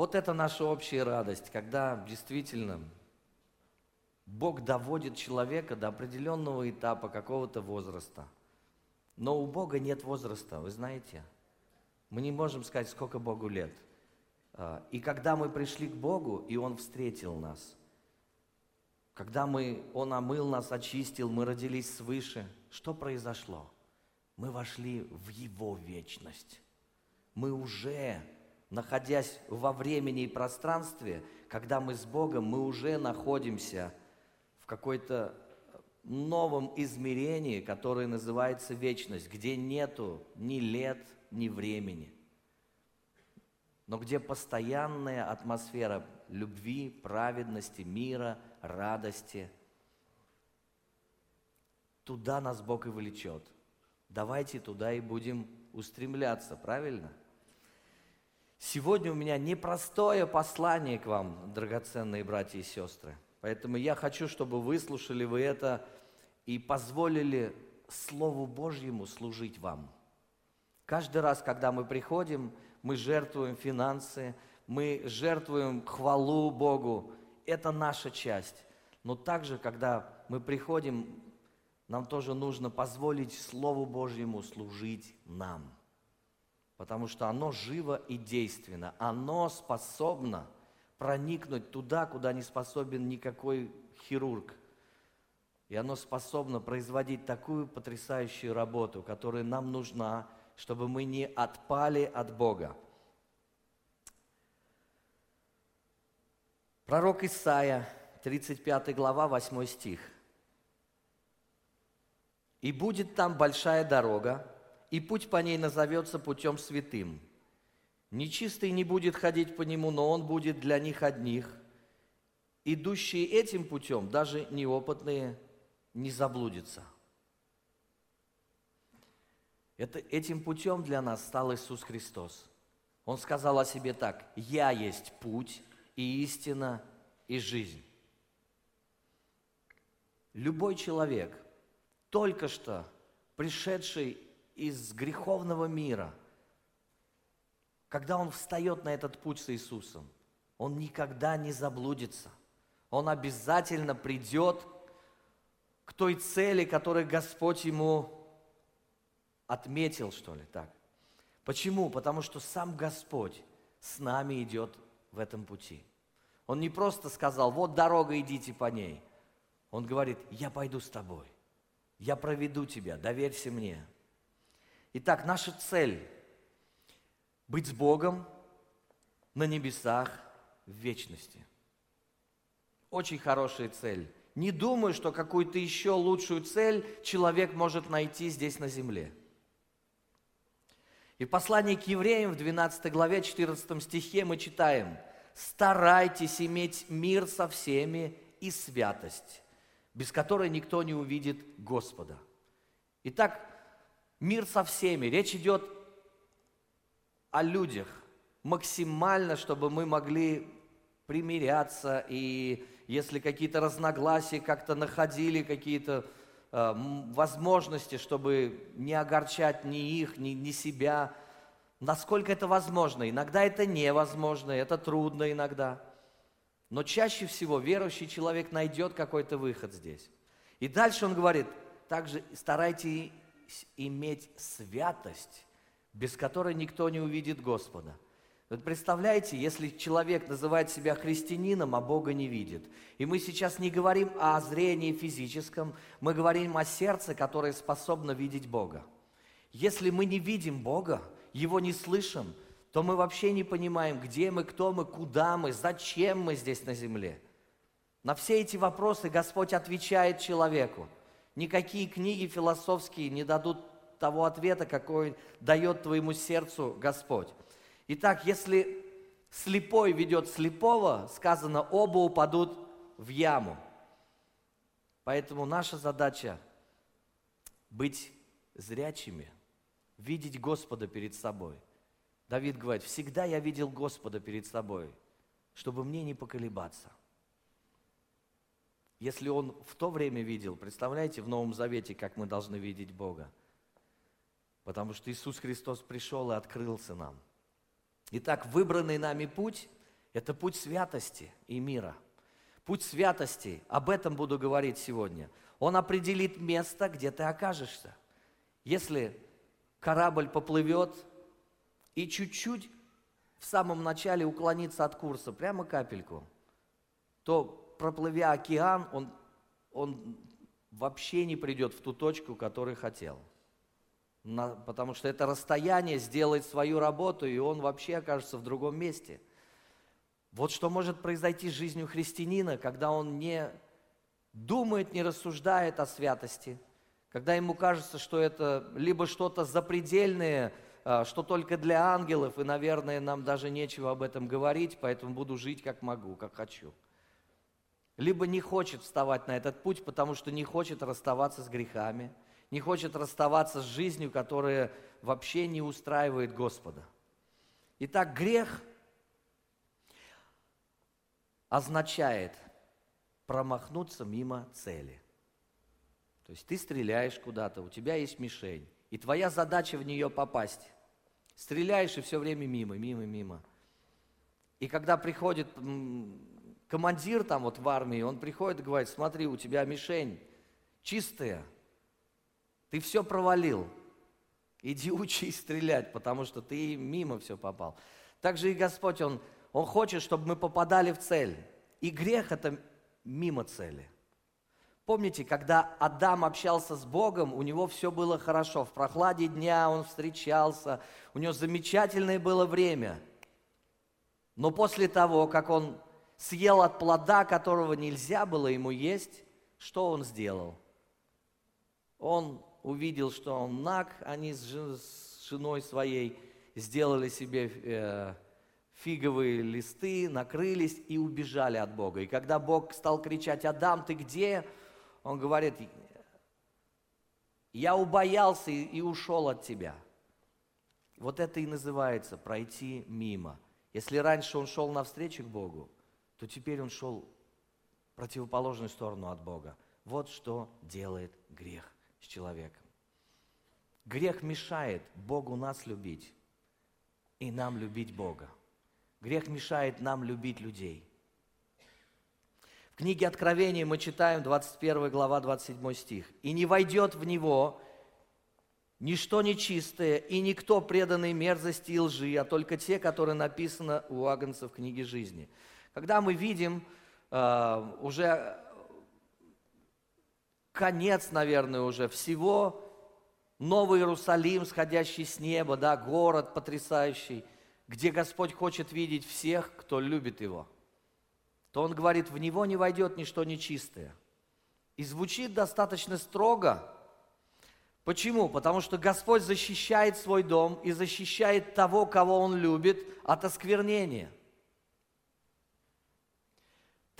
Вот это наша общая радость, когда действительно Бог доводит человека до определенного этапа, какого-то возраста. Но у Бога нет возраста, вы знаете. Мы не можем сказать, сколько Богу лет. А, и когда мы пришли к Богу, и Он встретил нас, когда мы, Он омыл нас, очистил, мы родились свыше, что произошло? Мы вошли в Его вечность. Мы уже, находясь во времени и пространстве, когда мы с Богом, мы уже находимся в какой-то новом измерении, которое называется вечность, где нету ни лет, ни времени, но где постоянная атмосфера любви, праведности, мира, радости. Туда нас Бог и влечет. Давайте туда и будем устремляться, правильно? Сегодня у меня непростое послание к вам, драгоценные братья и сестры. Поэтому я хочу, чтобы выслушали вы это и позволили Слову Божьему служить вам. Каждый раз, когда мы приходим, мы жертвуем финансы, мы жертвуем хвалу Богу. Это наша часть. Но также, когда мы приходим, нам тоже нужно позволить Слову Божьему служить нам. Потому что оно живо и действенно. Оно способно проникнуть туда, куда не способен никакой хирург. И оно способно производить такую потрясающую работу, которая нам нужна, чтобы мы не отпали от Бога. Пророк Исаия, 35 глава, 8 стих. «И будет там большая дорога, и путь по ней назовется путем святым. Нечистый не будет ходить по нему, но он будет для них одних. Идущие этим путем, даже неопытные, не заблудятся». Это, этим путем для нас стал Иисус Христос. Он сказал о себе так, «Я есть путь, и истина, и жизнь. Любой человек, только что пришедший из греховного мира, когда он встает на этот путь с Иисусом, он никогда не заблудится. Он обязательно придет к той цели, которую Господь ему отметил, что ли, так. Почему? Потому что сам Господь с нами идет в этом пути. Он не просто сказал, вот дорога, идите по ней. Он говорит, я пойду с тобой. Я проведу тебя, доверься мне. Итак, наша цель – быть с Богом на небесах в вечности. Очень хорошая цель. Не думаю, что какую-то еще лучшую цель человек может найти здесь на земле. И в послании к евреям в 12 главе 14 стихе мы читаем – старайтесь иметь мир со всеми и святость, без которой никто не увидит Господа. Итак, мир со всеми. Речь идет о людях. Максимально, чтобы мы могли примиряться, и если какие-то разногласия как-то находили, какие-то э, возможности, чтобы не огорчать ни их, ни, ни себя, насколько это возможно. Иногда это невозможно, это трудно иногда. Но чаще всего верующий человек найдет какой-то выход здесь. И дальше он говорит, также старайтесь иметь святость, без которой никто не увидит Господа. Вот представляете, если человек называет себя христианином, а Бога не видит. И мы сейчас не говорим о зрении физическом, мы говорим о сердце, которое способно видеть Бога. Если мы не видим Бога, его не слышим, то мы вообще не понимаем, где мы, кто мы, куда мы, зачем мы здесь на земле. На все эти вопросы Господь отвечает человеку. Никакие книги философские не дадут того ответа, какой дает твоему сердцу Господь. Итак, если слепой ведет слепого, сказано, оба упадут в яму. Поэтому наша задача быть зрячими – видеть Господа перед собой. Давид говорит, всегда я видел Господа перед собой, чтобы мне не поколебаться. Если он в то время видел, представляете, в Новом Завете, как мы должны видеть Бога. Потому что Иисус Христос пришел и открылся нам. Итак, выбранный нами путь Это путь святости и мира. Путь святости, об этом буду говорить сегодня. Он определит место, где ты окажешься. Если корабль поплывет и чуть-чуть в самом начале уклониться от курса, прямо капельку, то проплывя океан, он, он вообще не придет в ту точку, которую хотел. На, потому что это расстояние сделает свою работу, и он вообще окажется в другом месте. Вот что может произойти с жизнью христианина, когда он не думает, не рассуждает о святости, когда ему кажется, что это либо что-то запредельное, а, что только для ангелов, и, наверное, нам даже нечего об этом говорить, поэтому буду жить как могу, как хочу. Либо не хочет вставать на этот путь, потому что не хочет расставаться с грехами, не хочет расставаться с жизнью, которая вообще не устраивает Господа. Итак, грех означает промахнуться мимо цели. То есть ты стреляешь куда-то, у тебя есть мишень, и твоя задача в нее попасть. Стреляешь и все время мимо, мимо, мимо. И когда приходит командир там вот в армии, он приходит и говорит, смотри, у тебя мишень чистая, ты все провалил. Иди учись стрелять, потому что ты мимо все попал. Также и Господь, Он, Он хочет, чтобы мы попадали в цель. И грех – это мимо цели – Помните, когда Адам общался с Богом, у него все было хорошо. В прохладе дня он встречался, у него замечательное было время. Но после того, как он съел от плода, которого нельзя было ему есть, что он сделал? Он увидел, что он наг, они с женой своей сделали себе э, фиговые листы, накрылись и убежали от Бога. И когда Бог стал кричать, Адам, ты где? он говорит, я убоялся и, ушел от тебя. Вот это и называется пройти мимо. Если раньше он шел навстречу к Богу, то теперь он шел в противоположную сторону от Бога. Вот что делает грех с человеком. Грех мешает Богу нас любить и нам любить Бога. Грех мешает нам любить людей книге Откровения мы читаем 21 глава, 27 стих. «И не войдет в него ничто нечистое, и никто преданный мерзости и лжи, а только те, которые написаны у Агнца в книге жизни». Когда мы видим э, уже конец, наверное, уже всего, Новый Иерусалим, сходящий с неба, да, город потрясающий, где Господь хочет видеть всех, кто любит Его – то он говорит, в него не войдет ничто нечистое. И звучит достаточно строго. Почему? Потому что Господь защищает свой дом и защищает того, кого Он любит, от осквернения.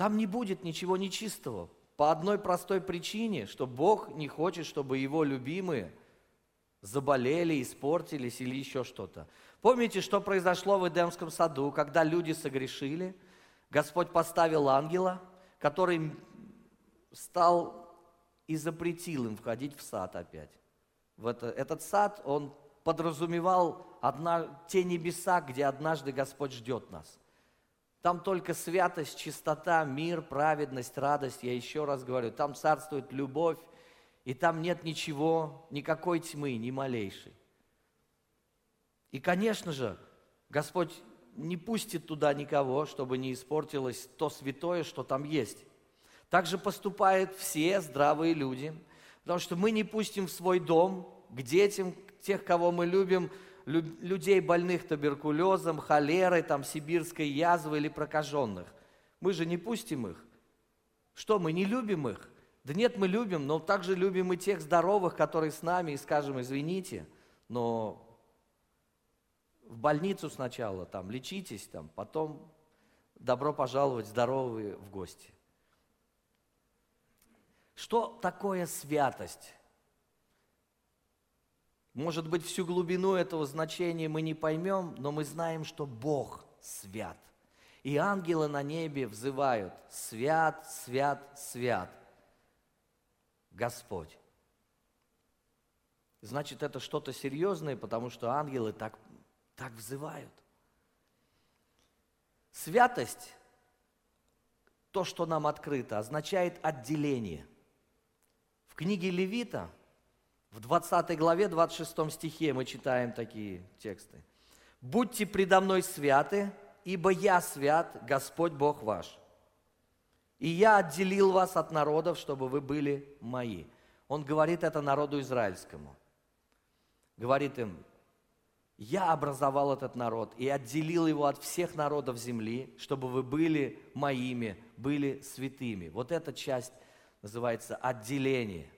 Там не будет ничего нечистого. По одной простой причине, что Бог не хочет, чтобы Его любимые заболели, испортились или еще что-то. Помните, что произошло в Эдемском саду, когда люди согрешили – Господь поставил ангела, который стал и запретил им входить в сад опять. В это, этот сад, он подразумевал одна, те небеса, где однажды Господь ждет нас. Там только святость, чистота, мир, праведность, радость, я еще раз говорю, там царствует любовь, и там нет ничего, никакой тьмы, ни малейшей. И, конечно же, Господь не пустит туда никого, чтобы не испортилось то святое, что там есть. Так же поступают все здравые люди, потому что мы не пустим в свой дом к детям, тех, кого мы любим, людей больных туберкулезом, холерой, там, сибирской язвой или прокаженных. Мы же не пустим их. Что, мы не любим их? Да нет, мы любим, но также любим и тех здоровых, которые с нами, и скажем, извините, но в больницу сначала, там, лечитесь, там, потом добро пожаловать здоровые в гости. Что такое святость? Может быть, всю глубину этого значения мы не поймем, но мы знаем, что Бог свят. И ангелы на небе взывают «Свят, свят, свят, Господь». Значит, это что-то серьезное, потому что ангелы так так взывают. Святость, то, что нам открыто, означает отделение. В книге Левита, в 20 главе, 26 стихе мы читаем такие тексты. «Будьте предо мной святы, ибо я свят, Господь Бог ваш. И я отделил вас от народов, чтобы вы были мои». Он говорит это народу израильскому. Говорит им, я образовал этот народ и отделил его от всех народов земли, чтобы вы были моими, были святыми. Вот эта часть называется отделение.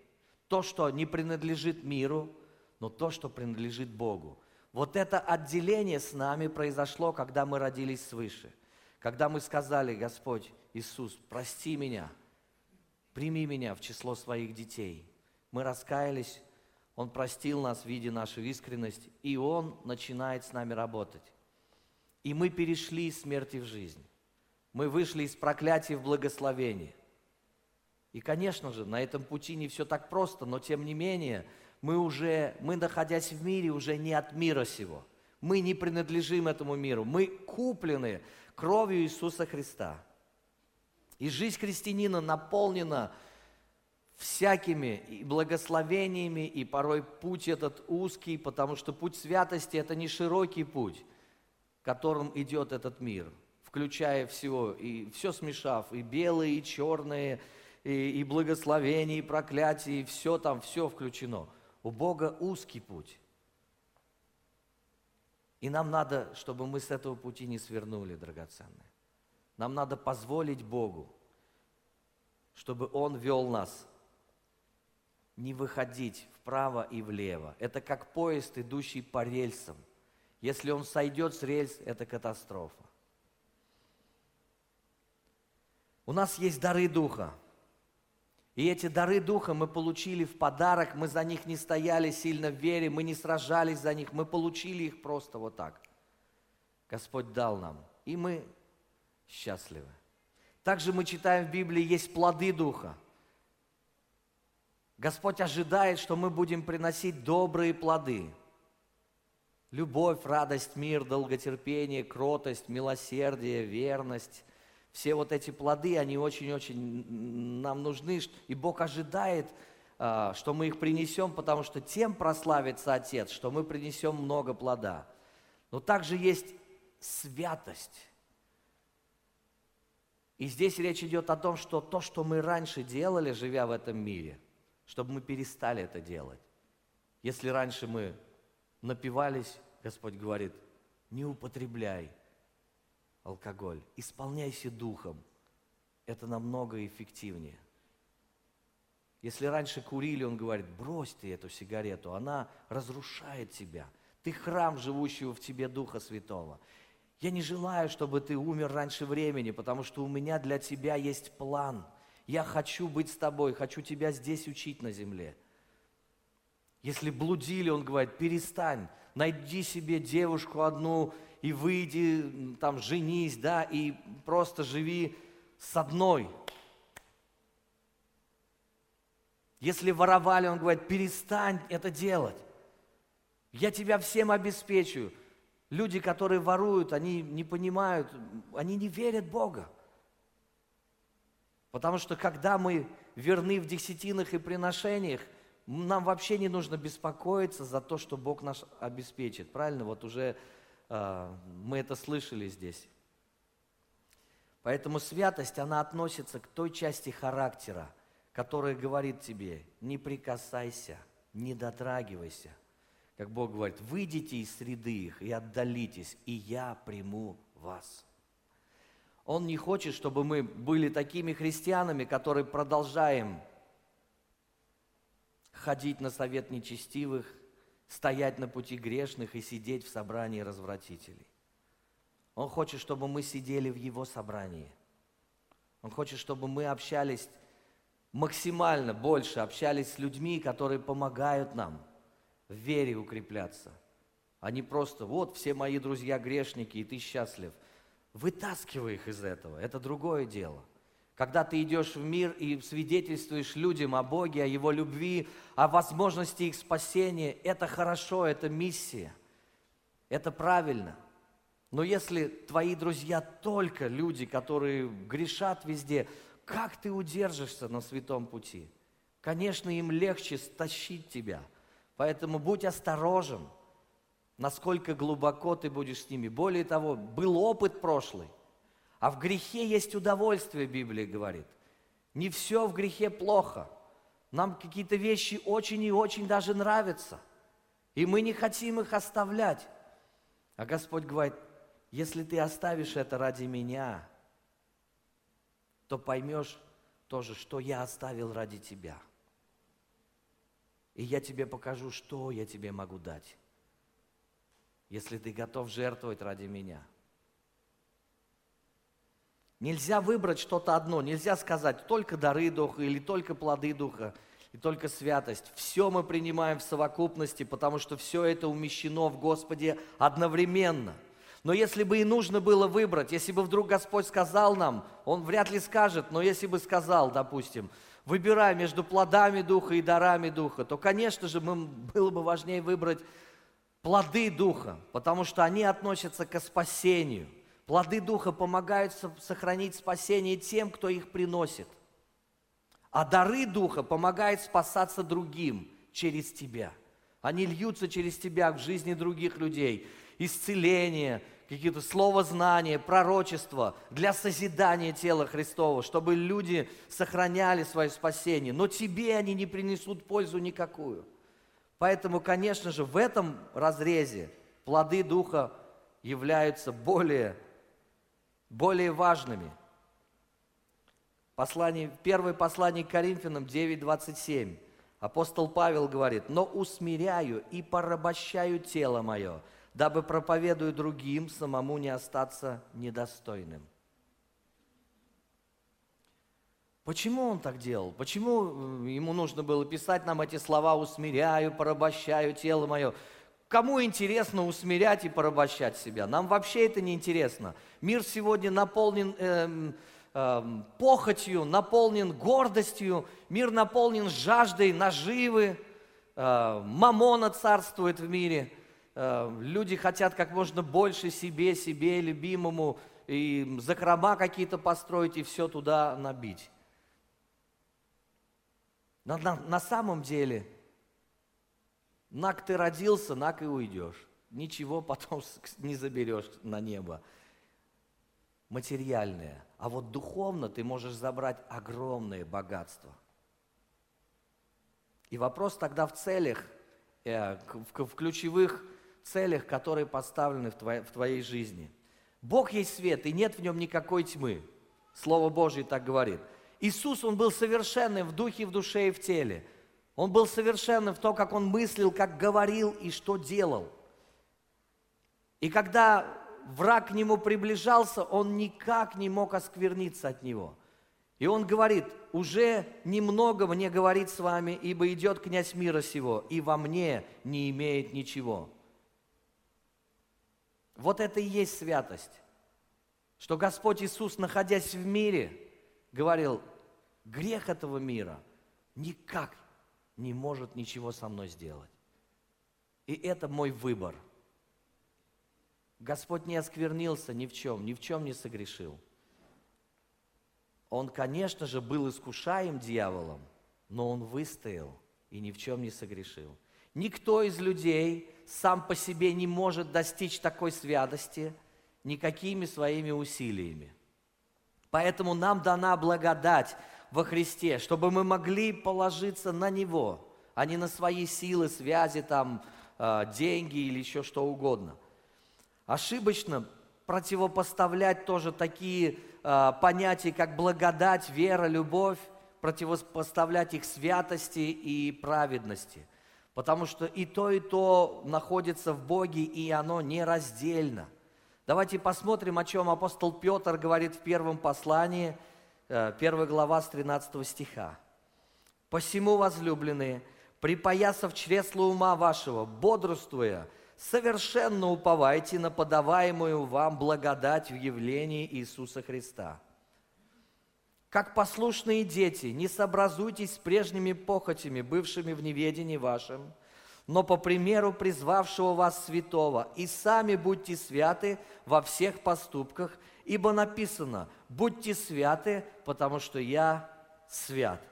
То, что не принадлежит миру, но то, что принадлежит Богу. Вот это отделение с нами произошло, когда мы родились свыше. Когда мы сказали, Господь Иисус, прости меня, прими меня в число своих детей. Мы раскаялись, Он простил нас, видя нашу искренность, и Он начинает с нами работать. И мы перешли из смерти в жизнь. Мы вышли из проклятия в благословение. И, конечно же, на этом пути не все так просто, но тем не менее – мы уже, мы находясь в мире, уже не от мира сего. Мы не принадлежим этому миру. Мы куплены кровью Иисуса Христа. И жизнь христианина наполнена всякими благословениями, и порой путь этот узкий, потому что путь святости – это не широкий путь, которым идет этот мир, включая все, и все смешав, и белые, и черные, и, и благословения, и проклятия, и все там, все включено – у Бога узкий путь. И нам надо, чтобы мы с этого пути не свернули, драгоценные. Нам надо позволить Богу, чтобы Он вел нас, не выходить вправо и влево. Это как поезд, идущий по рельсам. Если он сойдет с рельс, это катастрофа. У нас есть дары Духа. И эти дары Духа мы получили в подарок, мы за них не стояли сильно в вере, мы не сражались за них, мы получили их просто вот так. Господь дал нам, и мы счастливы. Также мы читаем в Библии, есть плоды Духа. Господь ожидает, что мы будем приносить добрые плоды. Любовь, радость, мир, долготерпение, кротость, милосердие, верность, все вот эти плоды, они очень-очень нам нужны, и Бог ожидает, а, что мы их принесем, потому что тем прославится Отец, что мы принесем много плода. Но также есть святость. И здесь речь идет о том, что то, что мы раньше делали, живя в этом мире, чтобы мы перестали это делать. Если раньше мы напивались, Господь говорит, не употребляй – алкоголь. Исполняйся духом. Это намного эффективнее. Если раньше курили, он говорит, брось ты эту сигарету, она разрушает тебя. Ты храм живущего в тебе Духа Святого. Я не желаю, чтобы ты умер раньше времени, потому что у меня для тебя есть план. Я хочу быть с тобой, хочу тебя здесь учить на земле. Если блудили, он говорит, перестань, найди себе девушку одну и выйди, там, женись, да, и просто живи с одной. Если воровали, он говорит, перестань это делать. Я тебя всем обеспечу. Люди, которые воруют, они не понимают, они не верят Бога. Потому что когда мы верны в десятинах и приношениях, нам вообще не нужно беспокоиться за то, что Бог нас обеспечит. Правильно? Вот уже мы это слышали здесь. Поэтому святость, она относится к той части характера, которая говорит тебе, не прикасайся, не дотрагивайся. Как Бог говорит, выйдите из среды их и отдалитесь, и я приму вас. Он не хочет, чтобы мы были такими христианами, которые продолжаем ходить на совет нечестивых, стоять на пути грешных и сидеть в собрании развратителей. Он хочет, чтобы мы сидели в Его собрании. Он хочет, чтобы мы общались максимально больше, общались с людьми, которые помогают нам в вере укрепляться. А не просто, вот все мои друзья грешники, и ты счастлив. Вытаскивай их из этого, это другое дело. Когда ты идешь в мир и свидетельствуешь людям о Боге, о Его любви, о возможности их спасения, это хорошо, это миссия. Это правильно. Но если твои друзья только люди, которые грешат везде, как ты удержишься на святом пути? Конечно, им легче стащить тебя. Поэтому будь осторожен, насколько глубоко ты будешь с ними. Более того, был опыт прошлый. А в грехе есть удовольствие, Библия говорит. Не все в грехе плохо. Нам какие-то вещи очень и очень даже нравятся. И мы не хотим их оставлять. А Господь говорит, если ты оставишь это ради меня, то поймешь тоже, что я оставил ради тебя. И я тебе покажу, что я тебе могу дать, если ты готов жертвовать ради меня. Нельзя выбрать что-то одно, нельзя сказать только дары Духа или только плоды Духа и только святость. Все мы принимаем в совокупности, потому что все это умещено в Господе одновременно – но если бы и нужно было выбрать, если бы вдруг Господь сказал нам, Он вряд ли скажет, но если бы сказал, допустим, выбирай между плодами Духа и дарами Духа, то, конечно же, было бы важнее выбрать плоды Духа, потому что они относятся к спасению. Плоды Духа помогают сохранить спасение тем, кто их приносит. А дары Духа помогают спасаться другим через тебя. Они льются через тебя в жизни других людей. Исцеление, какие-то слова знания, пророчества для созидания тела Христова, чтобы люди сохраняли свое спасение. Но тебе они не принесут пользу никакую. Поэтому, конечно же, в этом разрезе плоды Духа являются более, более важными. Послание, первое послание к Коринфянам 9.27. Апостол Павел говорит, «Но усмиряю и порабощаю тело мое, дабы, проповедуя другим, самому не остаться недостойным. Почему он так делал? Почему э, ему нужно было писать нам эти слова «усмиряю, порабощаю тело мое»? Кому интересно усмирять и порабощать себя? Нам вообще это не интересно. Мир сегодня наполнен э, э, похотью, наполнен гордостью, мир наполнен жаждой наживы, э, мамона царствует в мире – Э, люди хотят как можно больше себе, себе, любимому, и закрома какие-то построить, и все туда набить. На, на, на самом деле, нак ты родился, нак и уйдешь. Ничего потом не заберешь на небо. Материальное. А вот духовно ты можешь забрать огромное богатство. И вопрос тогда в целях, э, в, ключевых целях, которые поставлены в твоей, в твоей жизни. Бог есть свет, и нет в нем никакой тьмы. Слово Божье так говорит. Иисус, Он был совершенным в духе, в душе и в теле. Он был совершенным в том, как Он мыслил, как говорил и что делал. И когда враг к Нему приближался, Он никак не мог оскверниться от Него. И Он говорит, уже немного мне говорит с вами, ибо идет князь мира сего, и во мне не имеет ничего. Вот это и есть святость. Что Господь Иисус, находясь в мире, говорил, грех этого мира никак не может ничего со мной сделать. И это мой выбор. Господь не осквернился ни в чем, ни в чем не согрешил. Он, конечно же, был искушаем дьяволом, но он выстоял и ни в чем не согрешил. Никто из людей сам по себе не может достичь такой святости никакими своими усилиями. Поэтому нам дана благодать во Христе, чтобы мы могли положиться на Него, а не на свои силы, связи, там, а, деньги или еще что угодно. Ошибочно противопоставлять тоже такие а, понятия, как благодать, вера, любовь, противопоставлять их святости и праведности. Потому что и то, и то находится в Боге, и оно нераздельно. Давайте посмотрим, о чем апостол Петр говорит в первом послании, 1 э, глава с 13 стиха. «Посему, возлюбленные, припоясав чресло ума вашего, бодрствуя, совершенно уповайте на подаваемую вам благодать в явлении Иисуса Христа» как послушные дети, не сообразуйтесь с прежними похотями, бывшими в неведении вашем, но по примеру призвавшего вас святого, и сами будьте святы во всех поступках, ибо написано, будьте святы, потому что я свят.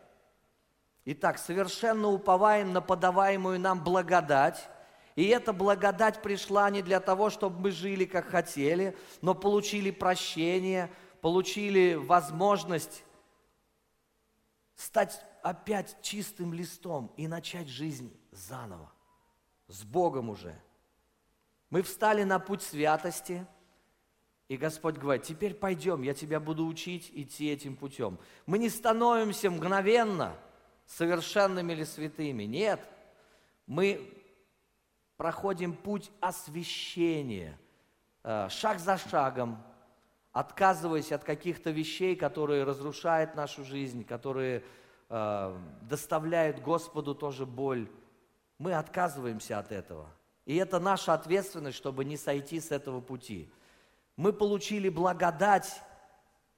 Итак, совершенно уповаем на подаваемую нам благодать, и эта благодать пришла не для того, чтобы мы жили как хотели, но получили прощение, получили возможность стать опять чистым листом и начать жизнь заново, с Богом уже. Мы встали на путь святости, и Господь говорит, теперь пойдем, я тебя буду учить идти этим путем. Мы не становимся мгновенно совершенными или святыми, нет. Мы проходим путь освящения, э, шаг за шагом, отказываясь от каких-то вещей, которые разрушают нашу жизнь, которые э, доставляют Господу тоже боль. Мы отказываемся от этого. И это наша ответственность, чтобы не сойти с этого пути. Мы получили благодать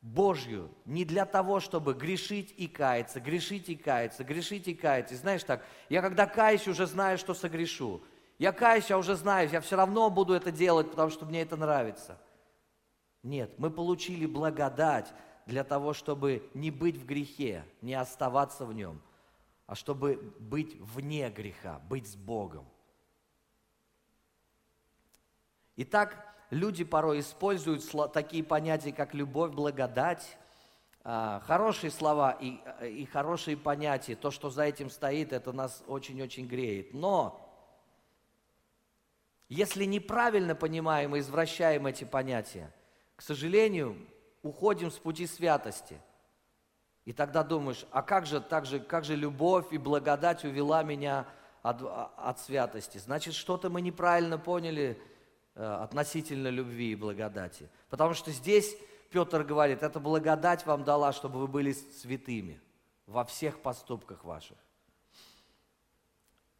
Божью не для того, чтобы грешить и каяться, грешить и каяться, грешить и каяться. И знаешь так, я когда каюсь, уже знаю, что согрешу. Я каюсь, я уже знаю, я все равно буду это делать, потому что мне это нравится – нет, мы получили благодать для того, чтобы не быть в грехе, не оставаться в нем, а чтобы быть вне греха, быть с Богом. Итак, люди порой используют такие понятия, как любовь, благодать, а, хорошие слова и, и хорошие понятия, то, что за этим стоит, это нас очень-очень греет. Но если неправильно понимаем и извращаем эти понятия – к сожалению, уходим с пути святости. И тогда думаешь, а как же, так же, как же любовь и благодать увела меня от, от святости? Значит, что-то мы неправильно поняли э, относительно любви и благодати. Потому что здесь Петр говорит, эта благодать вам дала, чтобы вы были святыми во всех поступках ваших.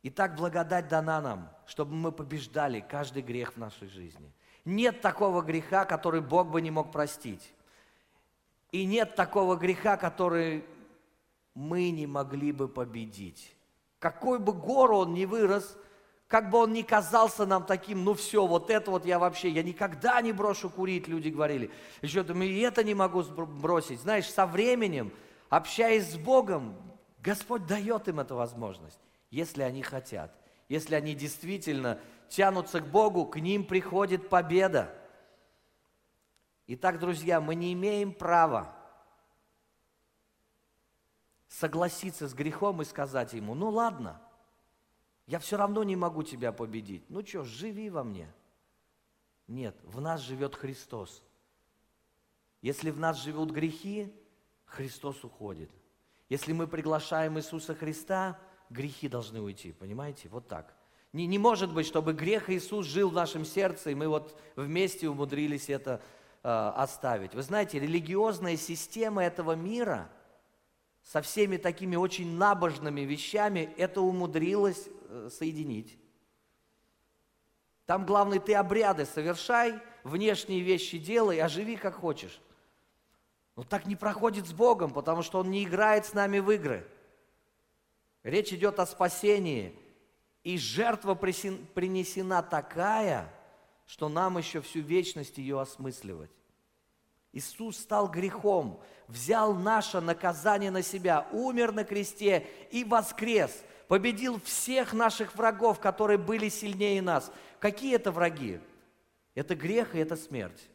Итак, благодать дана нам, чтобы мы побеждали каждый грех в нашей жизни – нет такого греха, который Бог бы не мог простить. И нет такого греха, который мы не могли бы победить. Какой бы гору он ни вырос, как бы он ни казался нам таким, ну все, вот это вот я вообще, я никогда не брошу курить, люди говорили. Еще думаю, и это не могу бросить. Знаешь, со временем, общаясь с Богом, Господь дает им эту возможность, если они хотят, если они действительно тянутся к Богу, к ним приходит победа. Итак, друзья, мы не имеем права согласиться с грехом и сказать ему, ну ладно, я все равно не могу тебя победить. Ну что, живи во мне. Нет, в нас живет Христос. Если в нас живут грехи, Христос уходит. Если мы приглашаем Иисуса Христа, грехи должны уйти, понимаете? Вот так. Не, не может быть, чтобы грех Иисус жил в нашем сердце, и мы вот вместе умудрились это э, оставить. Вы знаете, религиозная система этого мира со всеми такими очень набожными вещами это умудрилась э, соединить. Там главное, ты обряды совершай, внешние вещи делай, а живи как хочешь. Но так не проходит с Богом, потому что Он не играет с нами в игры. Речь идет о спасении – и жертва принесена такая, что нам еще всю вечность ее осмысливать. Иисус стал грехом, взял наше наказание на себя, умер на кресте и воскрес, победил всех наших врагов, которые были сильнее нас. Какие это враги? Это грех и это смерть.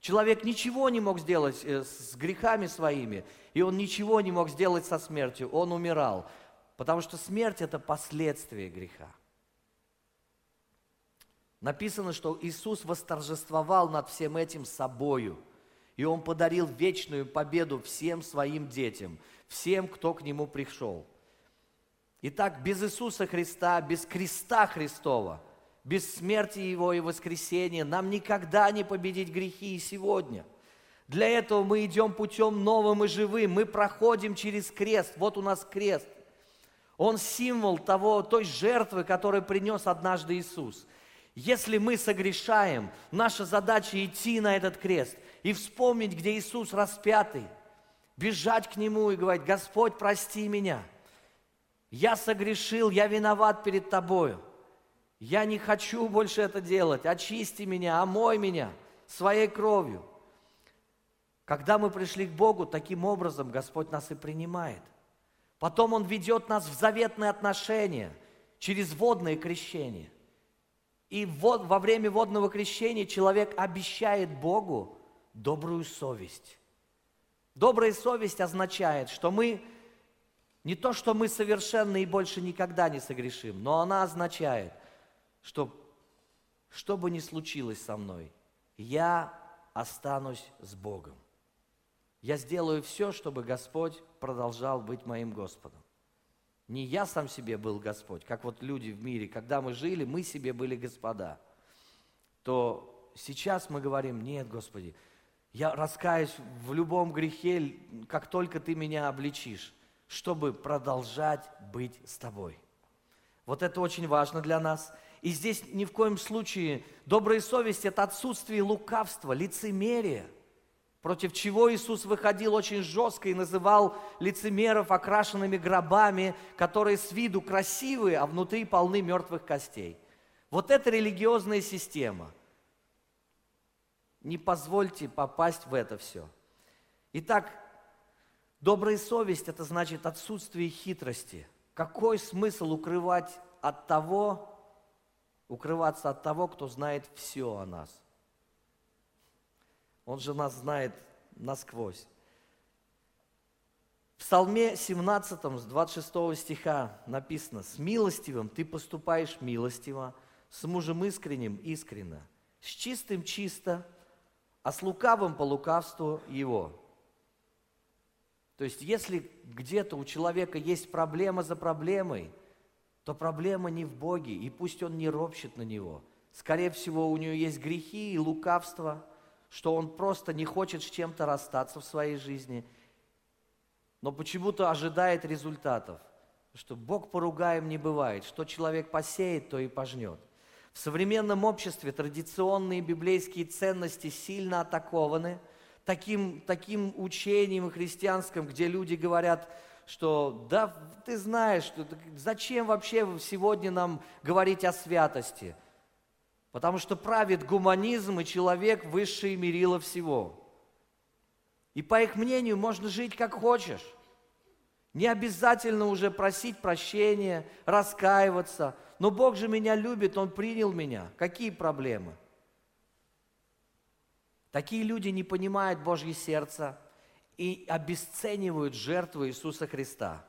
Человек ничего не мог сделать э, с грехами своими, и он ничего не мог сделать со смертью, он умирал. Потому что смерть – это последствие греха. Написано, что Иисус восторжествовал над всем этим собою. И Он подарил вечную победу всем своим детям, всем, кто к Нему пришел. Итак, без Иисуса Христа, без креста Христова, без смерти Его и воскресения нам никогда не победить грехи и сегодня – для этого мы идем путем новым и живым. Мы проходим через крест. Вот у нас крест. Он символ того, той жертвы, которую принес однажды Иисус. Если мы согрешаем, наша задача идти на этот крест и вспомнить, где Иисус распятый, бежать к Нему и говорить, Господь, прости меня. Я согрешил, я виноват перед Тобою. Я не хочу больше это делать. Очисти меня, омой меня своей кровью. Когда мы пришли к Богу, таким образом Господь нас и принимает. Потом Он ведет нас в заветные отношения через водное крещение. И во время водного крещения человек обещает Богу добрую совесть. Добрая совесть означает, что мы не то, что мы совершенны и больше никогда не согрешим, но она означает, что что бы ни случилось со мной, я останусь с Богом. Я сделаю все, чтобы Господь продолжал быть моим Господом. Не я сам себе был Господь, как вот люди в мире, когда мы жили, мы себе были господа. То сейчас мы говорим, нет, Господи, я раскаюсь в любом грехе, как только Ты меня обличишь, чтобы продолжать быть с Тобой. Вот это очень важно для нас. И здесь ни в коем случае добрая совесть – это отсутствие лукавства, лицемерия, против чего Иисус выходил очень жестко и называл лицемеров окрашенными гробами, которые с виду красивые, а внутри полны мертвых костей. Вот это религиозная система. Не позвольте попасть в это все. Итак, добрая совесть – это значит отсутствие хитрости. Какой смысл укрывать от того, укрываться от того, кто знает все о нас. Он же нас знает насквозь. В Псалме 17 с 26 стиха написано, «С милостивым ты поступаешь милостиво, с мужем искренним искренно, с чистым чисто, а с лукавым по лукавству его». То есть, если где-то у человека есть проблема за проблемой, то проблема не в Боге, и пусть он не ропщет на него. Скорее всего, у него есть грехи и лукавство, что он просто не хочет с чем-то расстаться в своей жизни, но почему-то ожидает результатов. Что Бог поругаем не бывает, что человек посеет, то и пожнет. В современном обществе традиционные библейские ценности сильно атакованы таким, таким учением христианским, где люди говорят – что да, ты знаешь, что, зачем вообще сегодня нам говорить о святости? Потому что правит гуманизм, и человек высшее мерило всего. И по их мнению можно жить как хочешь. Не обязательно уже просить прощения, раскаиваться. Но Бог же меня любит, Он принял меня. Какие проблемы? Такие люди не понимают Божье сердце, и обесценивают жертву Иисуса Христа.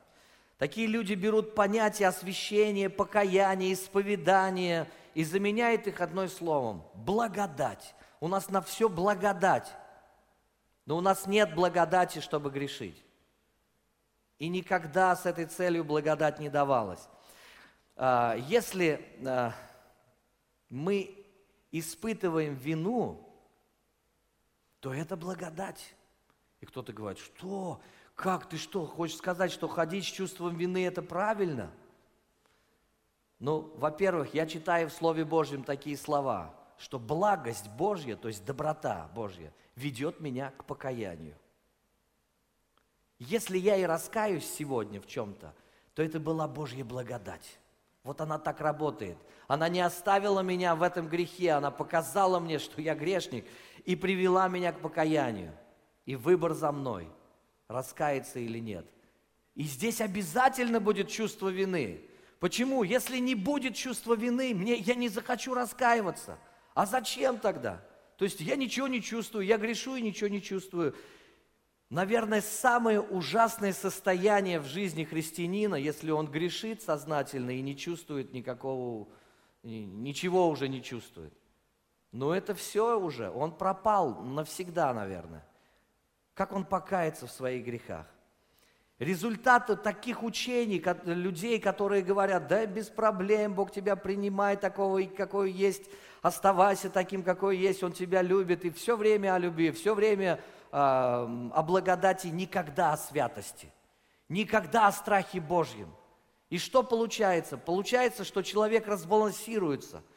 Такие люди берут понятия освящения, покаяния, исповедания и заменяют их одной словом – благодать. У нас на все благодать, но у нас нет благодати, чтобы грешить. И никогда с этой целью благодать не давалась. А, если а, мы испытываем вину, то это благодать. И кто-то говорит, что? Как ты что? Хочешь сказать, что ходить с чувством вины – это правильно? Ну, во-первых, я читаю в Слове Божьем такие слова, что благость Божья, то есть доброта Божья, ведет меня к покаянию. Если я и раскаюсь сегодня в чем-то, то это была Божья благодать. Вот она так работает. Она не оставила меня в этом грехе, она показала мне, что я грешник, и привела меня к покаянию и выбор за мной, раскаяться или нет. И здесь обязательно будет чувство вины. Почему? Если не будет чувства вины, мне, я не захочу раскаиваться. А зачем тогда? То есть я ничего не чувствую, я грешу и ничего не чувствую. Наверное, самое ужасное состояние в жизни христианина, если он грешит сознательно и не чувствует никакого, ничего уже не чувствует. Но это все уже, он пропал навсегда, наверное как он покается в своих грехах. Результаты таких учений, людей, которые говорят, да без проблем, Бог тебя принимает такого, какой есть, оставайся таким, какой есть, Он тебя любит, и все время о любви, все время э, о благодати, никогда о святости, никогда о страхе Божьем. И что получается? Получается, что человек разбалансируется –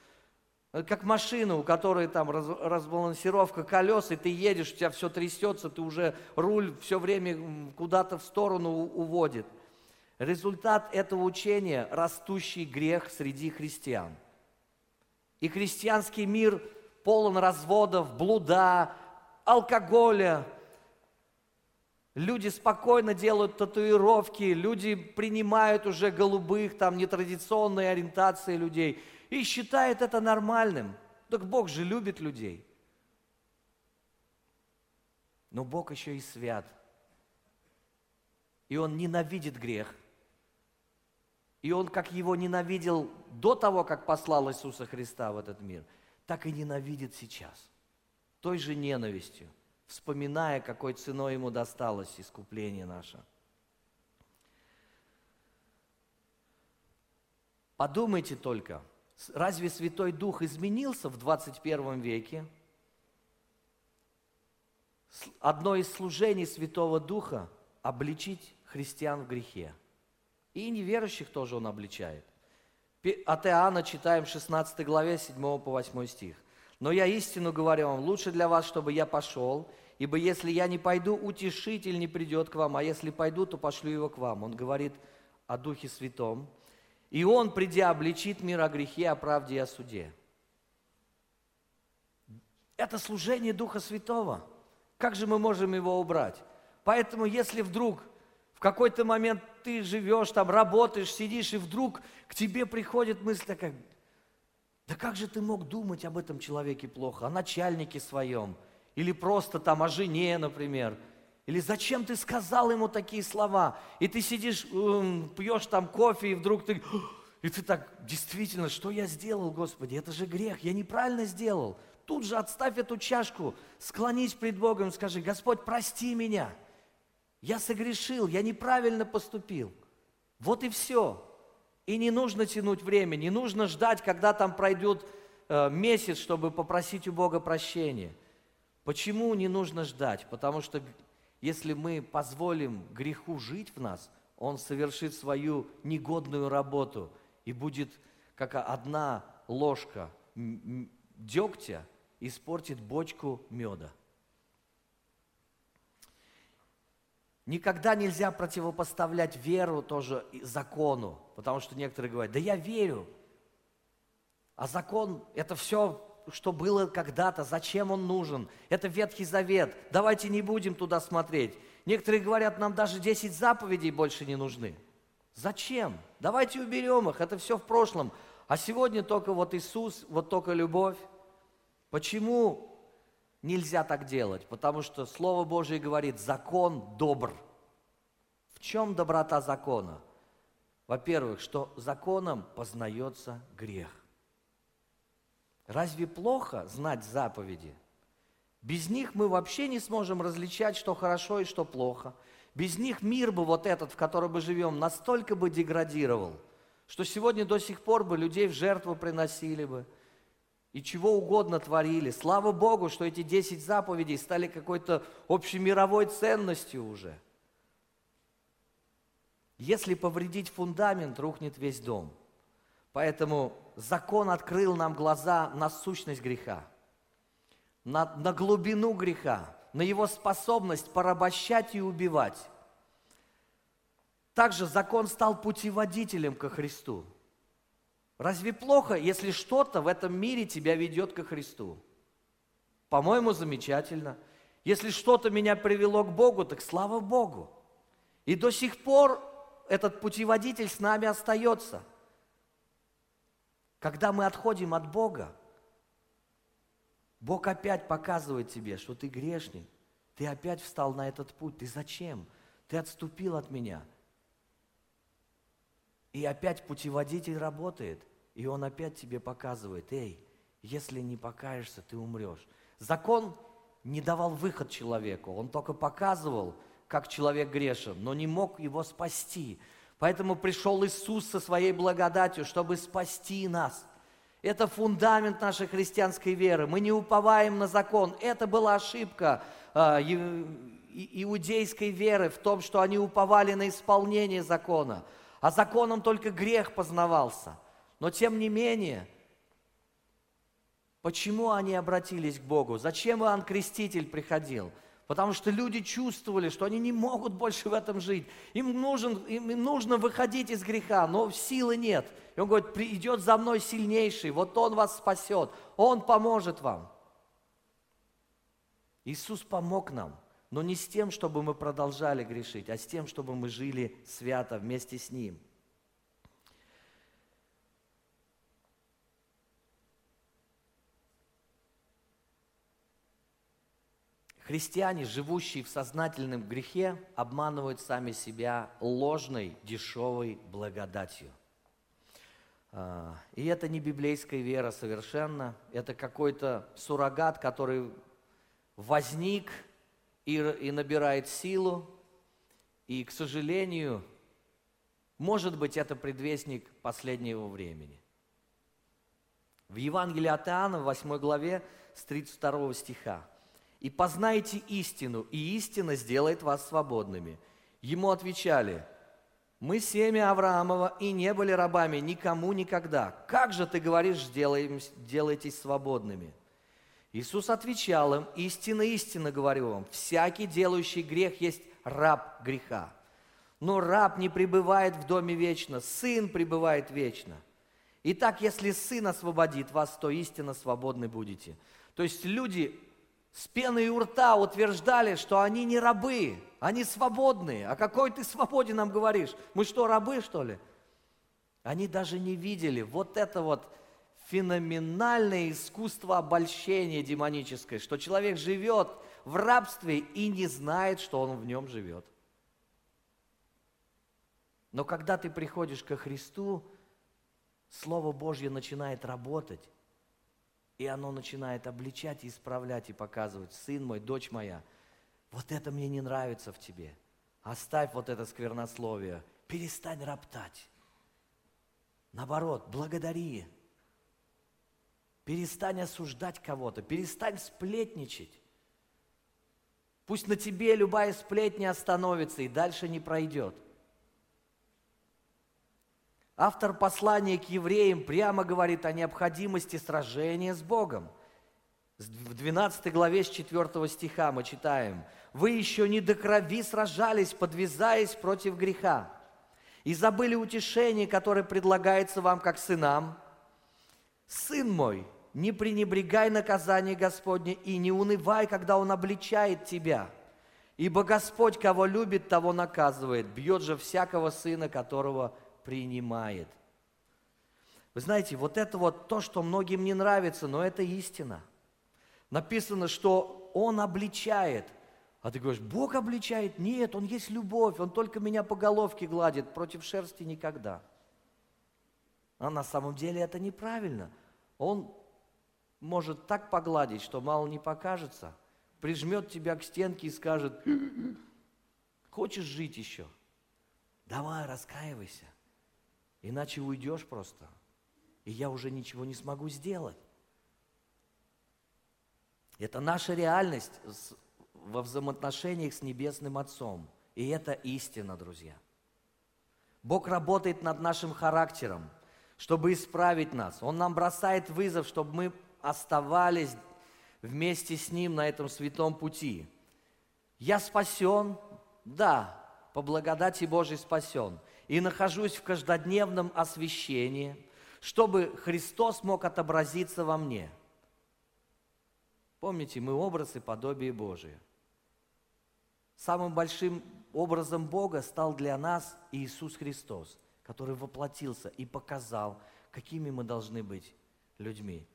как машина, у которой там раз, разбалансировка колес, и ты едешь, у тебя все трясется, ты уже руль все время куда-то в сторону уводит. Результат этого учения – растущий грех среди христиан. И христианский мир полон разводов, блуда, алкоголя. Люди спокойно делают татуировки, люди принимают уже голубых, там нетрадиционные ориентации людей и считают это нормальным. Так Бог же любит людей. Но Бог еще и свят. И Он ненавидит грех. И Он, как его ненавидел до того, как послал Иисуса Христа в этот мир, так и ненавидит сейчас. Той же ненавистью, вспоминая, какой ценой ему досталось искупление наше. Подумайте только, разве Святой Дух изменился в 21 веке? Одно из служений Святого Духа – обличить христиан в грехе. И неверующих тоже он обличает. От Иоанна читаем 16 главе 7 по 8 стих. «Но я истину говорю вам, лучше для вас, чтобы я пошел, ибо если я не пойду, утешитель не придет к вам, а если пойду, то пошлю его к вам». Он говорит о Духе Святом. «И он, придя, обличит мир о грехе, о правде и о суде». Это служение Духа Святого. Как же мы можем его убрать? Поэтому, если вдруг в какой-то момент ты живешь там, работаешь, сидишь, и вдруг к тебе приходит мысль такая, да как же ты мог думать об этом человеке плохо, о начальнике своем, или просто там о жене, например, или зачем ты сказал ему такие слова, и ты сидишь, пьешь там кофе, и вдруг ты, и ты так, действительно, что я сделал, Господи, это же грех, я неправильно сделал. Тут же отставь эту чашку, склонись пред Богом, скажи, Господь, прости меня – я согрешил, я неправильно поступил. Вот и все. И не нужно тянуть время, не нужно ждать, когда там пройдет э, месяц, чтобы попросить у Бога прощения. Почему не нужно ждать? Потому что если мы позволим греху жить в нас, он совершит свою негодную работу и будет как одна ложка дегтя испортит бочку меда. Никогда нельзя противопоставлять веру тоже закону, потому что некоторые говорят, да я верю, а закон – это все, что было когда-то, зачем он нужен? Это Ветхий Завет, давайте не будем туда смотреть. Некоторые говорят, нам даже 10 заповедей больше не нужны. Зачем? Давайте уберем их, это все в прошлом. А сегодня только вот Иисус, вот только любовь. Почему нельзя так делать, потому что Слово Божие говорит, закон добр. В чем доброта закона? Во-первых, что законом познается грех. Разве плохо знать заповеди? Без них мы вообще не сможем различать, что хорошо и что плохо. Без них мир бы вот этот, в котором мы живем, настолько бы деградировал, что сегодня до сих пор бы людей в жертву приносили бы – и чего угодно творили. Слава Богу, что эти 10 заповедей стали какой-то общемировой ценностью уже. Если повредить фундамент, рухнет весь дом. Поэтому закон открыл нам глаза на сущность греха, на, на глубину греха, на его способность порабощать и убивать. Также закон стал путеводителем ко Христу. Разве плохо, если что-то в этом мире тебя ведет ко Христу? По-моему, замечательно. Если что-то меня привело к Богу, так слава Богу. И до сих пор этот путеводитель с нами остается. Когда мы отходим от Бога, Бог опять показывает тебе, что ты грешник. Ты опять встал на этот путь. Ты зачем? Ты отступил от меня – и опять путеводитель работает, и он опять тебе показывает, эй, если не покаешься, ты умрешь. Закон не давал выход человеку, он только показывал, как человек грешен, но не мог его спасти. Поэтому пришел Иисус со своей благодатью, чтобы спасти нас. Это фундамент нашей христианской веры. Мы не уповаем на закон. Это была ошибка э, иудейской веры в том, что они уповали на исполнение закона а законом только грех познавался. Но тем не менее, почему они обратились к Богу? Зачем Иоанн Креститель приходил? Потому что люди чувствовали, что они не могут больше в этом жить. Им, нужен, им нужно выходить из греха, но силы нет. И он говорит, идет за мной сильнейший, вот он вас спасет, он поможет вам. Иисус помог нам, но не с тем, чтобы мы продолжали грешить, а с тем, чтобы мы жили свято вместе с Ним. Христиане, живущие в сознательном грехе, обманывают сами себя ложной, дешевой благодатью. А, и это не библейская вера совершенно, это какой-то суррогат, который возник и, и набирает силу, и, к сожалению, может быть, это предвестник последнего времени. В Евангелии от Иоанна, в 8 главе, с 32 стиха и познайте истину, и истина сделает вас свободными. Ему отвечали, мы семя Авраамова и не были рабами никому никогда. Как же ты говоришь, сделаем, делайтесь свободными? Иисус отвечал им, истинно, истинно говорю вам, всякий делающий грех есть раб греха. Но раб не пребывает в доме вечно, сын пребывает вечно. Итак, если сын освободит вас, то истинно свободны будете. То есть люди с пеной у рта утверждали, что они не рабы, они свободные. А какой ты свободе нам говоришь? Мы что, рабы, что ли? Они даже не видели вот это вот феноменальное искусство обольщения демоническое, что человек живет в рабстве и не знает, что он в нем живет. Но когда ты приходишь ко Христу, Слово Божье начинает работать. И оно начинает обличать и исправлять и показывать, сын мой, дочь моя, вот это мне не нравится в тебе. Оставь вот это сквернословие, перестань роптать. Наоборот, благодари. Перестань осуждать кого-то, перестань сплетничать. Пусть на тебе любая сплетня остановится и дальше не пройдет. Автор послания к евреям прямо говорит о необходимости сражения с Богом. В 12 главе с 4 стиха мы читаем, «Вы еще не до крови сражались, подвязаясь против греха, и забыли утешение, которое предлагается вам как сынам. Сын мой, не пренебрегай наказание Господне и не унывай, когда Он обличает тебя, ибо Господь, кого любит, того наказывает, бьет же всякого сына, которого принимает. Вы знаете, вот это вот то, что многим не нравится, но это истина. Написано, что Он обличает. А ты говоришь, Бог обличает? Нет, Он есть любовь, Он только меня по головке гладит, против шерсти никогда. А на самом деле это неправильно. Он может так погладить, что мало не покажется, прижмет тебя к стенке и скажет, хочешь жить еще? Давай, раскаивайся. Иначе уйдешь просто, и я уже ничего не смогу сделать. Это наша реальность во взаимоотношениях с Небесным Отцом. И это истина, друзья. Бог работает над нашим характером, чтобы исправить нас. Он нам бросает вызов, чтобы мы оставались вместе с Ним на этом святом пути. Я спасен, да, по благодати Божьей спасен и нахожусь в каждодневном освящении, чтобы Христос мог отобразиться во мне. Помните, мы образ и подобие Божие. Самым большим образом Бога стал для нас Иисус Христос, который воплотился и показал, какими мы должны быть людьми.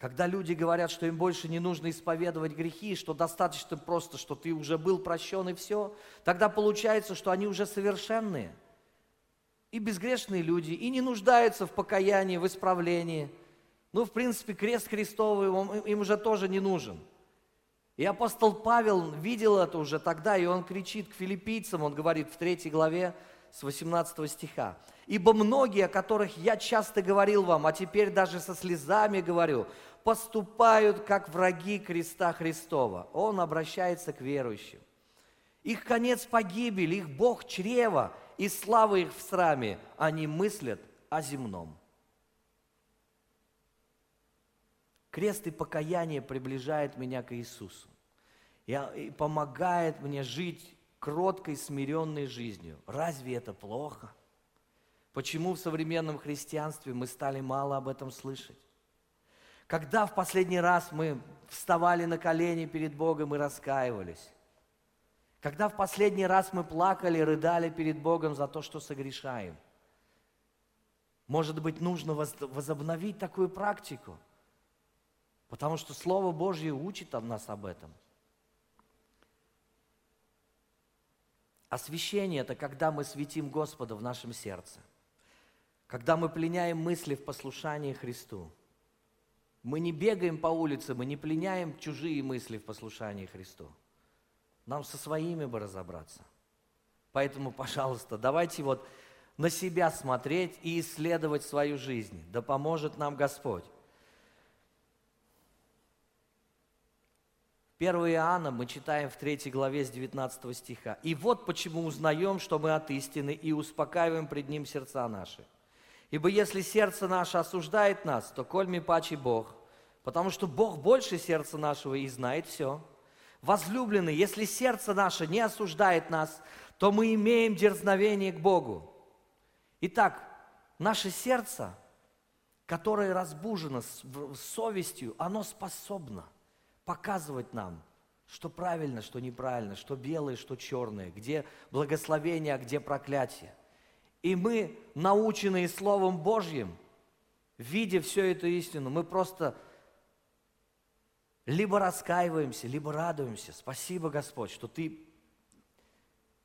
Когда люди говорят, что им больше не нужно исповедовать грехи, что достаточно просто, что ты уже был прощен и все, тогда получается, что они уже совершенные. И безгрешные люди, и не нуждаются в покаянии, в исправлении. Ну, в принципе, крест Христовый им уже тоже не нужен. И апостол Павел видел это уже тогда, и он кричит к филиппийцам, он говорит в третьей главе с 18 стиха. «Ибо многие, о которых я часто говорил вам, а теперь даже со слезами говорю, поступают как враги креста Христова. Он обращается к верующим. Их конец погибель, их Бог чрева, и слава их в сраме. Они мыслят о земном. Крест и покаяние приближает меня к Иисусу. и, помогает мне жить кроткой, смиренной жизнью. Разве это плохо? Почему в современном христианстве мы стали мало об этом слышать? Когда в последний раз мы вставали на колени перед Богом и раскаивались? Когда в последний раз мы плакали, рыдали перед Богом за то, что согрешаем? Может быть, нужно возобновить такую практику, потому что Слово Божье учит нас об этом. Освящение – это когда мы светим Господа в нашем сердце, когда мы пленяем мысли в послушании Христу. Мы не бегаем по улице, мы не пленяем чужие мысли в послушании Христу – нам со своими бы разобраться. Поэтому, пожалуйста, давайте вот на себя смотреть и исследовать свою жизнь. Да поможет нам Господь. 1 Иоанна мы читаем в 3 главе с 19 стиха. «И вот почему узнаем, что мы от истины, и успокаиваем пред Ним сердца наши. Ибо если сердце наше осуждает нас, то коль ми паче Бог, потому что Бог больше сердца нашего и знает все». Возлюбленный, если сердце наше не осуждает нас, то мы имеем дерзновение к Богу. Итак, наше сердце, которое разбужено совестью, оно способно показывать нам, что правильно, что неправильно, что белое, что черное, где благословение, а где проклятие. И мы, наученные Словом Божьим, видя всю эту истину, мы просто либо раскаиваемся, либо радуемся. Спасибо, Господь, что Ты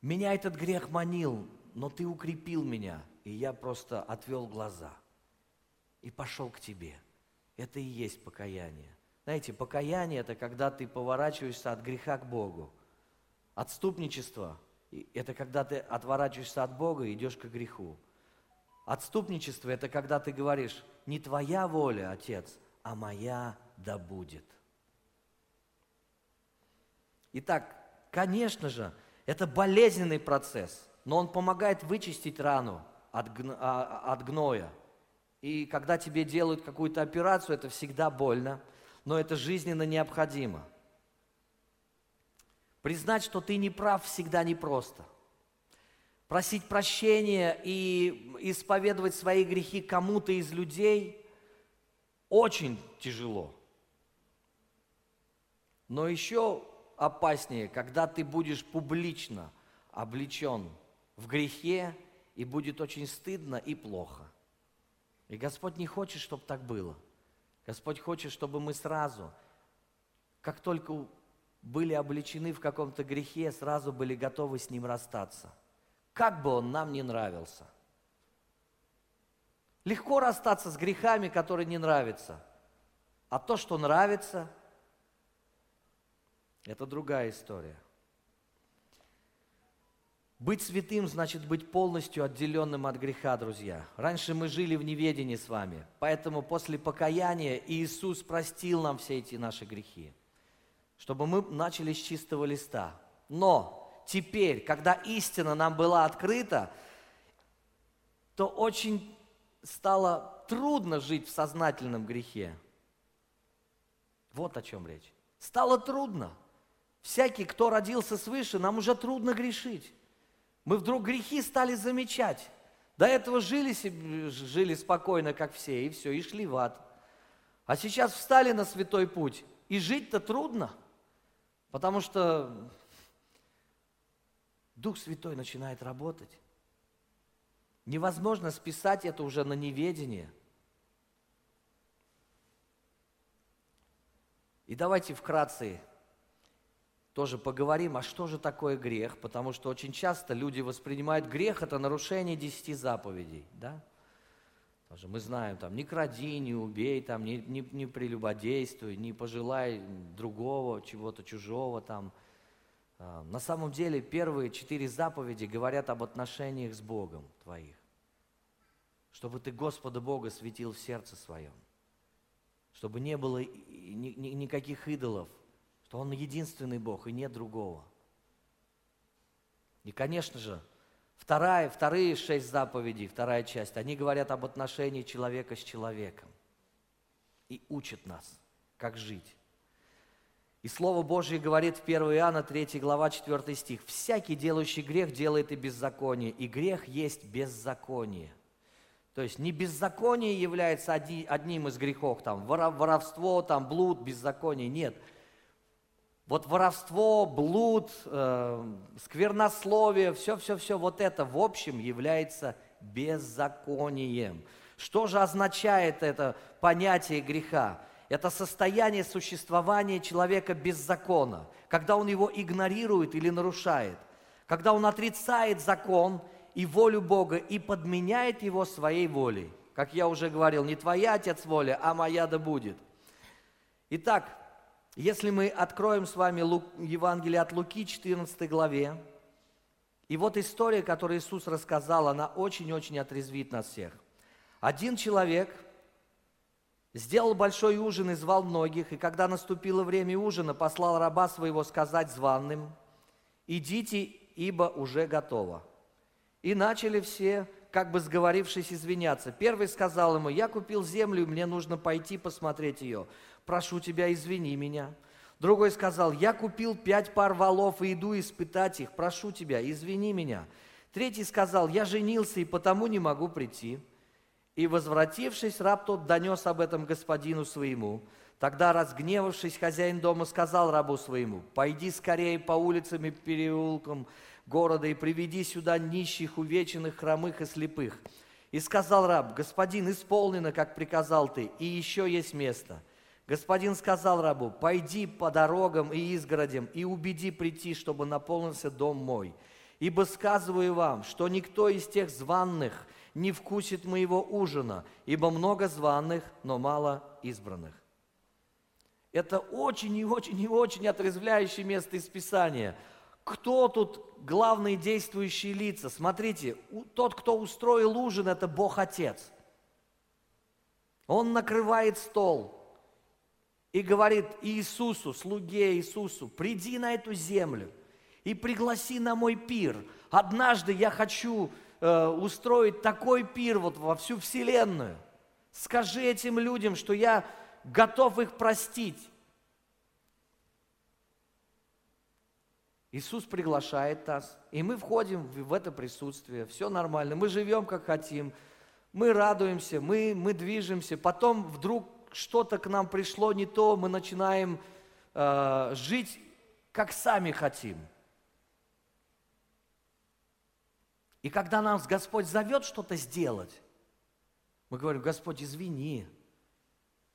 меня этот грех манил, но Ты укрепил меня, и я просто отвел глаза и пошел к Тебе. Это и есть покаяние. Знаете, покаяние – это когда ты поворачиваешься от греха к Богу. Отступничество – это когда ты отворачиваешься от Бога и идешь к греху. Отступничество – это когда ты говоришь, не твоя воля, Отец, а моя да будет. Итак, конечно же, это болезненный процесс, но он помогает вычистить рану от, а, от гноя. И когда тебе делают какую-то операцию, это всегда больно, но это жизненно необходимо. Признать, что ты не прав, всегда непросто. Просить прощения и исповедовать свои грехи кому-то из людей очень тяжело. Но еще опаснее, когда ты будешь публично облечен в грехе, и будет очень стыдно и плохо. И Господь не хочет, чтобы так было. Господь хочет, чтобы мы сразу, как только были обличены в каком-то грехе, сразу были готовы с ним расстаться. Как бы он нам не нравился. Легко расстаться с грехами, которые не нравятся. А то, что нравится – это другая история. Быть святым значит быть полностью отделенным от греха, друзья. Раньше мы жили в неведении с вами, поэтому после покаяния Иисус простил нам все эти наши грехи, чтобы мы начали с чистого листа. Но теперь, когда истина нам была открыта, то очень стало трудно жить в сознательном грехе. Вот о чем речь. Стало трудно. Всякий, кто родился свыше, нам уже трудно грешить. Мы вдруг грехи стали замечать. До этого жили, жили спокойно, как все, и все, и шли в ад. А сейчас встали на святой путь, и жить-то трудно, потому что Дух Святой начинает работать. Невозможно списать это уже на неведение. И давайте вкратце тоже поговорим, а что же такое грех, потому что очень часто люди воспринимают грех это нарушение десяти заповедей, да? Тоже мы знаем, там, не кради, не убей, там, не, не, не прелюбодействуй, не пожелай другого, чего-то чужого, там. А, на самом деле первые четыре заповеди говорят об отношениях с Богом твоих. Чтобы ты Господа Бога светил в сердце своем. Чтобы не было никаких идолов, что Он единственный Бог и нет другого. И, конечно же, вторая, вторые шесть заповедей, вторая часть, они говорят об отношении человека с человеком и учат нас, как жить. И Слово Божье говорит в 1 Иоанна 3 глава 4 стих. «Всякий, делающий грех, делает и беззаконие, и грех есть беззаконие». То есть не беззаконие является одним из грехов, там, воровство, там, блуд, беззаконие, нет. Вот воровство, блуд, э, сквернословие, все-все-все, вот это в общем является беззаконием. Что же означает это понятие греха? это состояние существования человека без закона, когда он его игнорирует или нарушает, когда он отрицает закон и волю Бога и подменяет его своей волей. Как я уже говорил, не твоя, Отец, воля, а моя да будет. Итак, если мы откроем с вами Евангелие от Луки, 14 главе, и вот история, которую Иисус рассказал, она очень-очень отрезвит нас всех. Один человек – Сделал большой ужин и звал многих, и когда наступило время ужина, послал раба своего сказать званным, «Идите, ибо уже готово». И начали все, как бы сговорившись, извиняться. Первый сказал ему, «Я купил землю, мне нужно пойти посмотреть ее. Прошу тебя, извини меня». Другой сказал, «Я купил пять пар валов и иду испытать их. Прошу тебя, извини меня». Третий сказал, «Я женился и потому не могу прийти». И, возвратившись, раб тот донес об этом господину своему. Тогда, разгневавшись, хозяин дома сказал рабу своему, «Пойди скорее по улицам и переулкам города и приведи сюда нищих, увеченных, хромых и слепых». И сказал раб, «Господин, исполнено, как приказал ты, и еще есть место». Господин сказал рабу, «Пойди по дорогам и изгородям и убеди прийти, чтобы наполнился дом мой. Ибо сказываю вам, что никто из тех званных – не вкусит моего ужина, ибо много званых, но мало избранных. Это очень и очень и очень отрезвляющее место из Писания. Кто тут главные действующие лица? Смотрите, тот, кто устроил ужин, это Бог Отец. Он накрывает стол и говорит Иисусу, слуге Иисусу, приди на эту землю и пригласи на мой пир. Однажды я хочу э, устроить такой пир вот во всю вселенную. Скажи этим людям, что я готов их простить. Иисус приглашает нас, и мы входим в это присутствие, все нормально, мы живем как хотим, мы радуемся, мы, мы движемся, потом вдруг что-то к нам пришло не то, мы начинаем э, жить как сами хотим – И когда нас Господь зовет что-то сделать, мы говорим, Господь, извини,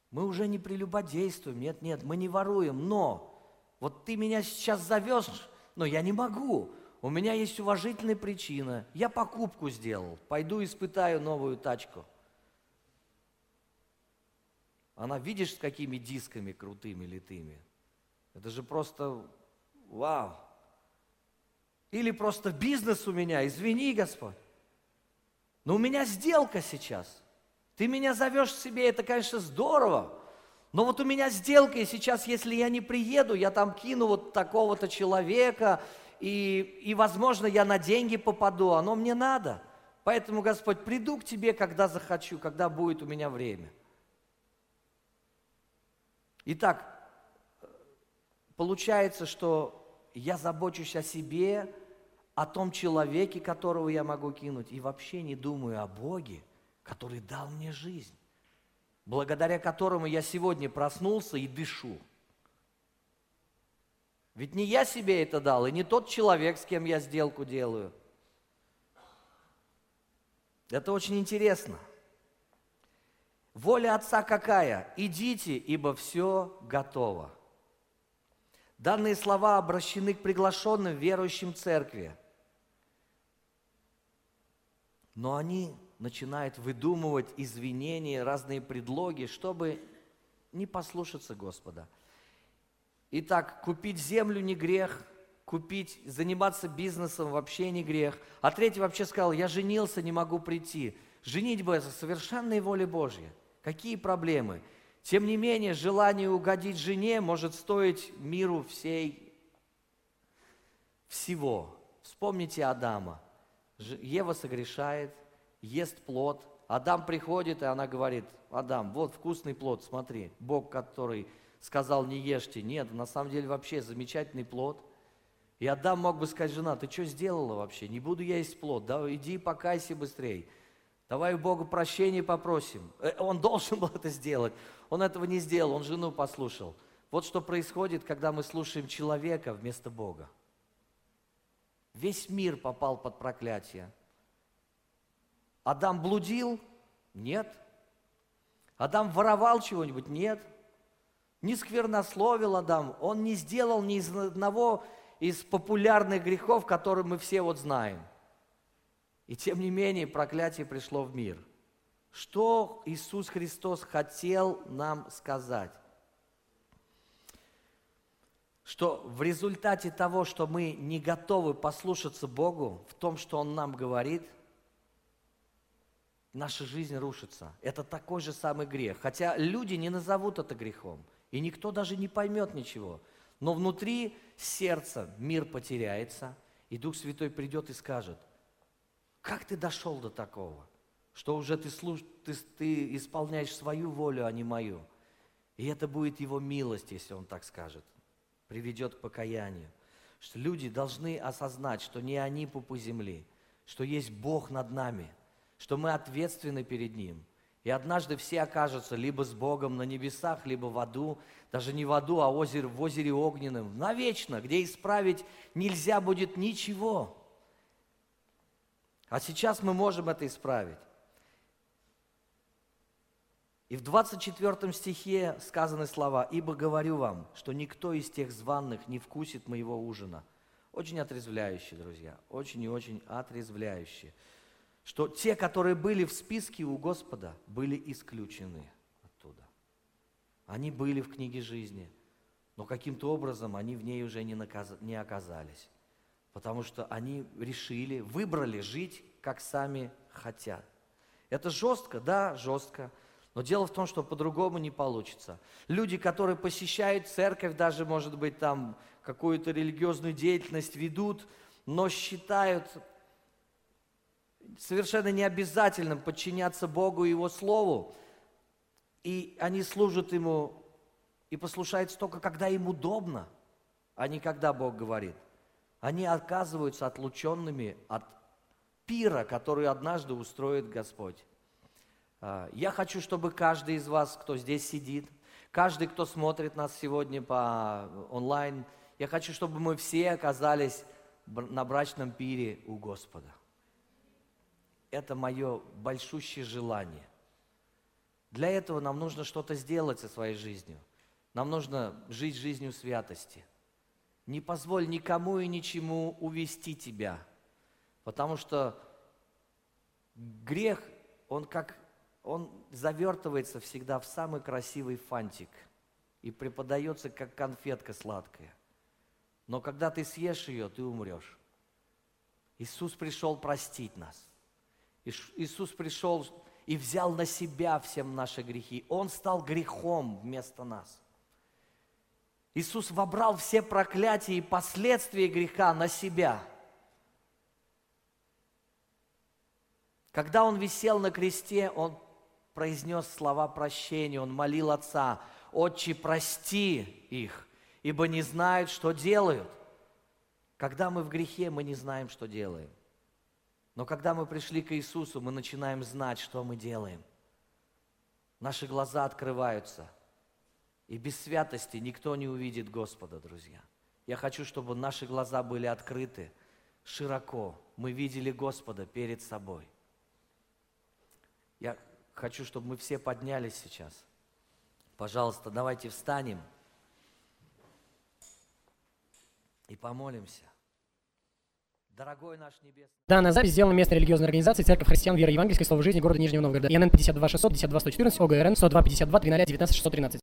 мы уже не прелюбодействуем, нет, нет, мы не воруем, но вот ты меня сейчас зовешь, но я не могу, у меня есть уважительная причина, я покупку сделал, пойду испытаю новую тачку. Она, видишь, с какими дисками крутыми литыми? Это же просто вау! Или просто бизнес у меня, извини, Господь. Но у меня сделка сейчас. Ты меня зовешь себе, это, конечно, здорово. Но вот у меня сделка, и сейчас, если я не приеду, я там кину вот такого-то человека, и, и, возможно, я на деньги попаду, оно мне надо. Поэтому, Господь, приду к Тебе, когда захочу, когда будет у меня время. Итак, получается, что я забочусь о себе, о том человеке, которого я могу кинуть, и вообще не думаю о Боге, который дал мне жизнь, благодаря которому я сегодня проснулся и дышу. Ведь не я себе это дал, и не тот человек, с кем я сделку делаю. Это очень интересно. Воля Отца какая? Идите, ибо все готово. Данные слова обращены к приглашенным верующим церкви. Но они начинают выдумывать извинения, разные предлоги, чтобы не послушаться Господа. Итак, купить землю не грех, купить, заниматься бизнесом вообще не грех. А третий вообще сказал, я женился, не могу прийти. Женитьба – это совершенная воля Божья. Какие проблемы? Тем не менее, желание угодить жене может стоить миру всей, всего. Вспомните Адама. Ева согрешает, ест плод. Адам приходит, и она говорит, Адам, вот вкусный плод, смотри, Бог, который сказал, не ешьте. Нет, на самом деле вообще замечательный плод. И Адам мог бы сказать, жена, ты что сделала вообще? Не буду я есть плод. Да, иди покайся быстрее. Давай у Бога прощения попросим. Э, он должен был это сделать. Он этого не сделал, он жену послушал. Вот что происходит, когда мы слушаем человека вместо Бога. Весь мир попал под проклятие. Адам блудил? Нет. Адам воровал чего-нибудь? Нет. Не сквернословил Адам. Он не сделал ни из одного из популярных грехов, которые мы все вот знаем. И тем не менее проклятие пришло в мир. Что Иисус Христос хотел нам сказать? Что в результате того, что мы не готовы послушаться Богу в том, что Он нам говорит – наша жизнь рушится. Это такой же самый грех. Хотя люди не назовут это грехом, и никто даже не поймет ничего. Но внутри сердца мир потеряется, и Дух Святой придет и скажет, как ты дошел до такого, что уже ты, слуш... ты, ты исполняешь свою волю, а не мою. И это будет Его милость, если Он так скажет, приведет к покаянию. Что люди должны осознать, что не они пупы земли, что есть Бог над нами – что мы ответственны перед Ним. И однажды все окажутся либо с Богом на небесах, либо в аду, даже не в аду, а озере, в озере огненном, навечно, где исправить нельзя будет ничего. А сейчас мы можем это исправить. И в 24 стихе сказаны слова, «Ибо говорю вам, что никто из тех званных не вкусит моего ужина». Очень отрезвляющие, друзья, очень и очень отрезвляющие что те, которые были в списке у Господа, были исключены оттуда. Они были в книге жизни, но каким-то образом они в ней уже не, наказ... не оказались, потому что они решили, выбрали жить, как сами хотят. Это жестко, да, жестко, но дело в том, что по-другому не получится. Люди, которые посещают церковь, даже, может быть, там какую-то религиозную деятельность ведут, но считают совершенно не обязательным подчиняться Богу и Его Слову. И они служат Ему и послушаются только, когда им удобно, а не когда Бог говорит. Они оказываются отлученными от пира, который однажды устроит Господь. А, я хочу, чтобы каждый из вас, кто здесь сидит, каждый, кто смотрит нас сегодня по онлайн, я хочу, чтобы мы все оказались на брачном пире у Господа. Это мое большущее желание. Для этого нам нужно что-то сделать со своей жизнью. Нам нужно жить жизнью святости. Не позволь никому и ничему увести тебя. Потому что грех, он как, он завертывается всегда в самый красивый фантик и преподается как конфетка сладкая. Но когда ты съешь ее, ты умрешь. Иисус пришел простить нас. Иисус пришел и взял на себя все наши грехи. Он стал грехом вместо нас. Иисус вобрал все проклятия и последствия греха на себя. Когда Он висел на кресте, Он произнес слова прощения, Он молил Отца, «Отче, прости их, ибо не знают, что делают». Когда мы в грехе, мы не знаем, что делаем. Но когда мы пришли к Иисусу, мы начинаем знать, что мы делаем. Наши глаза открываются. И без святости никто не увидит Господа, друзья. Я хочу, чтобы наши глаза были открыты широко. Мы видели Господа перед собой. Я хочу, чтобы мы все поднялись сейчас. Пожалуйста, давайте встанем и помолимся. Дорогой наш небесный... Данная запись сделана местной религиозной организацией Церковь Христиан Веры Евангельской Слова Жизни города Нижнего Новгорода. ИНН 52 600 52 114 ОГРН 102 52 300 19 613.